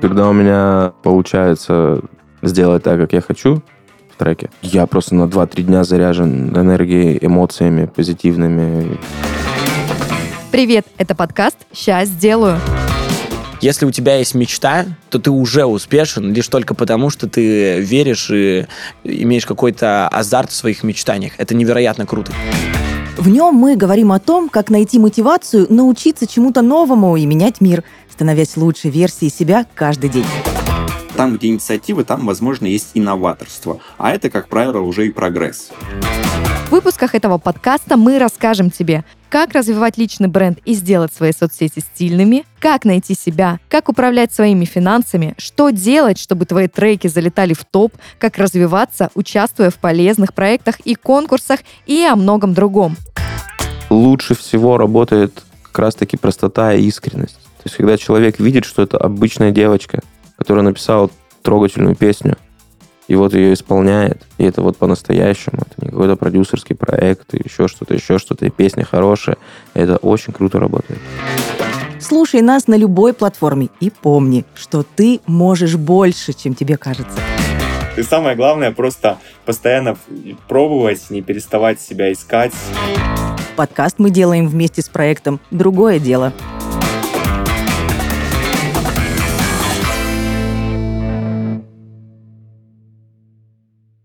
когда у меня получается сделать так, как я хочу в треке, я просто на 2-3 дня заряжен энергией, эмоциями позитивными. Привет, это подкаст «Сейчас сделаю». Если у тебя есть мечта, то ты уже успешен лишь только потому, что ты веришь и имеешь какой-то азарт в своих мечтаниях. Это невероятно круто. В нем мы говорим о том, как найти мотивацию, научиться чему-то новому и менять мир, становясь лучшей версией себя каждый день. Там, где инициатива, там, возможно, есть инноваторство. А это, как правило, уже и прогресс. В выпусках этого подкаста мы расскажем тебе, как развивать личный бренд и сделать свои соцсети стильными, как найти себя, как управлять своими финансами, что делать, чтобы твои треки залетали в топ, как развиваться, участвуя в полезных проектах и конкурсах и о многом другом. Лучше всего работает как раз-таки простота и искренность. То есть, когда человек видит, что это обычная девочка, которая написала трогательную песню, и вот ее исполняет, и это вот по-настоящему, это не какой-то продюсерский проект, и еще что-то, еще что-то, и песня хорошая, это очень круто работает. Слушай нас на любой платформе и помни, что ты можешь больше, чем тебе кажется. И самое главное, просто постоянно пробовать, не переставать себя искать. Подкаст мы делаем вместе с проектом «Другое дело».